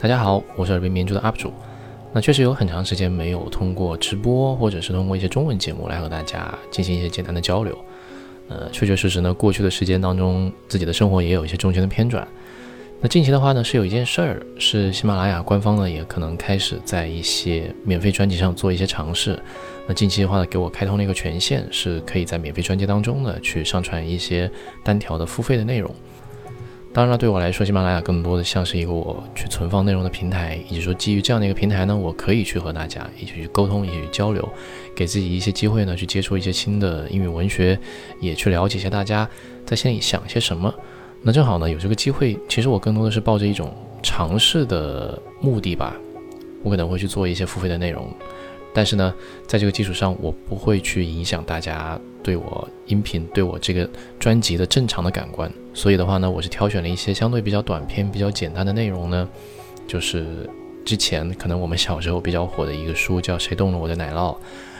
大家好，我是耳边明珠的 UP 主。那确实有很长时间没有通过直播或者是通过一些中文节目来和大家进行一些简单的交流。呃，确确实实呢，过去的时间当中，自己的生活也有一些重心的偏转。那近期的话呢，是有一件事儿，是喜马拉雅官方呢也可能开始在一些免费专辑上做一些尝试。那近期的话呢，给我开通了一个权限，是可以在免费专辑当中呢去上传一些单条的付费的内容。当然了，对我来说，喜马拉雅更多的像是一个我去存放内容的平台，以及说基于这样的一个平台呢，我可以去和大家一起去沟通，一起去交流，给自己一些机会呢，去接触一些新的英语文学，也去了解一下大家在心里想些什么。那正好呢，有这个机会，其实我更多的是抱着一种尝试的目的吧，我可能会去做一些付费的内容，但是呢，在这个基础上，我不会去影响大家对我音频、对我这个专辑的正常的感官。所以的话呢，我是挑选了一些相对比较短篇、比较简单的内容呢，就是之前可能我们小时候比较火的一个书，叫《谁动了我的奶酪》。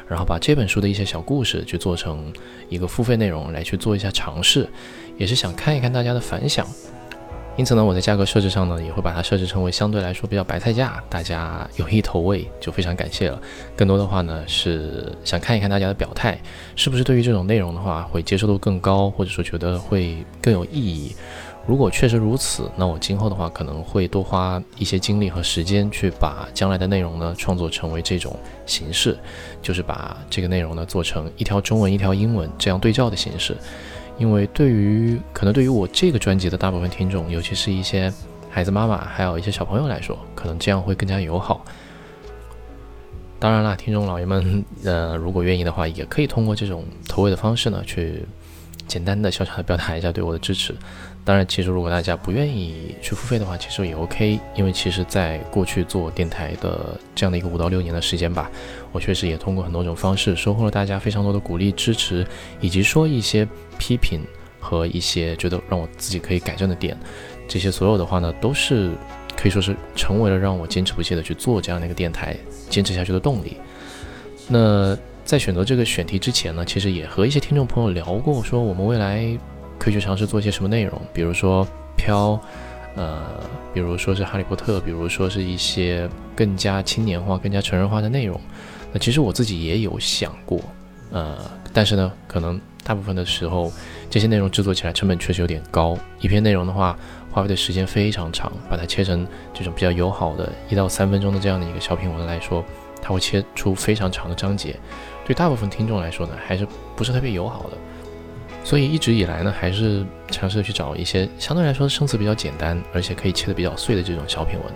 然后把这本书的一些小故事去做成一个付费内容来去做一下尝试，也是想看一看大家的反响。因此呢，我在价格设置上呢，也会把它设置成为相对来说比较白菜价，大家有意投喂就非常感谢了。更多的话呢，是想看一看大家的表态，是不是对于这种内容的话会接受度更高，或者说觉得会更有意义。如果确实如此，那我今后的话可能会多花一些精力和时间去把将来的内容呢创作成为这种形式，就是把这个内容呢做成一条中文一条英文这样对照的形式。因为对于可能对于我这个专辑的大部分听众，尤其是一些孩子妈妈，还有一些小朋友来说，可能这样会更加友好。当然啦，听众老爷们，呃，如果愿意的话，也可以通过这种投喂的方式呢去。简单的小小的表达一下对我的支持，当然，其实如果大家不愿意去付费的话，其实也 OK，因为其实在过去做电台的这样的一个五到六年的时间吧，我确实也通过很多种方式收获了大家非常多的鼓励支持，以及说一些批评和一些觉得让我自己可以改正的点，这些所有的话呢，都是可以说是成为了让我坚持不懈的去做这样的一个电台坚持下去的动力。那。在选择这个选题之前呢，其实也和一些听众朋友聊过，说我们未来可以去尝试做一些什么内容，比如说飘，呃，比如说是哈利波特，比如说是一些更加青年化、更加成人化的内容。那其实我自己也有想过，呃，但是呢，可能大部分的时候这些内容制作起来成本确实有点高，一篇内容的话花费的时间非常长，把它切成这种比较友好的一到三分钟的这样的一个小品文来说，它会切出非常长的章节。对大部分听众来说呢，还是不是特别友好的，所以一直以来呢，还是尝试去找一些相对来说生词比较简单，而且可以切得比较碎的这种小品文。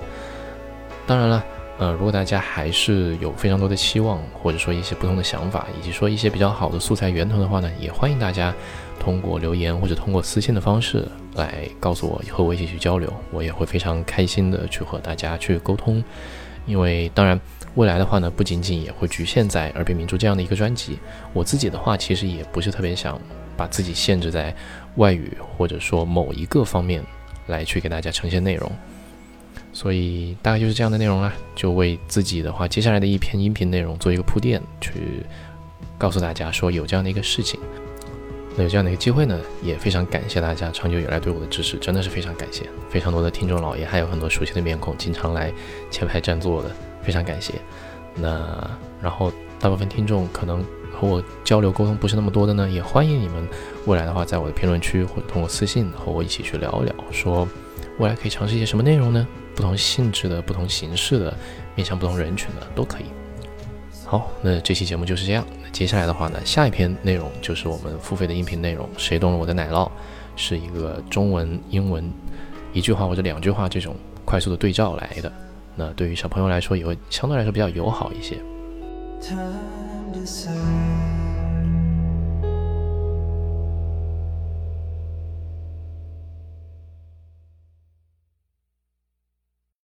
当然了，呃，如果大家还是有非常多的期望，或者说一些不同的想法，以及说一些比较好的素材源头的话呢，也欢迎大家通过留言或者通过私信的方式来告诉我，和我一起去交流，我也会非常开心的去和大家去沟通。因为当然。未来的话呢，不仅仅也会局限在《耳边明珠》这样的一个专辑。我自己的话，其实也不是特别想把自己限制在外语或者说某一个方面来去给大家呈现内容。所以大概就是这样的内容啦，就为自己的话接下来的一篇音频内容做一个铺垫，去告诉大家说有这样的一个事情。那有这样的一个机会呢，也非常感谢大家长久以来对我的支持，真的是非常感谢。非常多的听众老爷，还有很多熟悉的面孔，经常来前排占座的。非常感谢。那然后大部分听众可能和我交流沟通不是那么多的呢，也欢迎你们未来的话，在我的评论区或者通过私信和我一起去聊一聊，说未来可以尝试一些什么内容呢？不同性质的、不同形式的、面向不同人群的都可以。好，那这期节目就是这样。那接下来的话呢，下一篇内容就是我们付费的音频内容。谁动了我的奶酪？是一个中文、英文一句话或者两句话这种快速的对照来的。那对于小朋友来说，也会相对来说比较友好一些。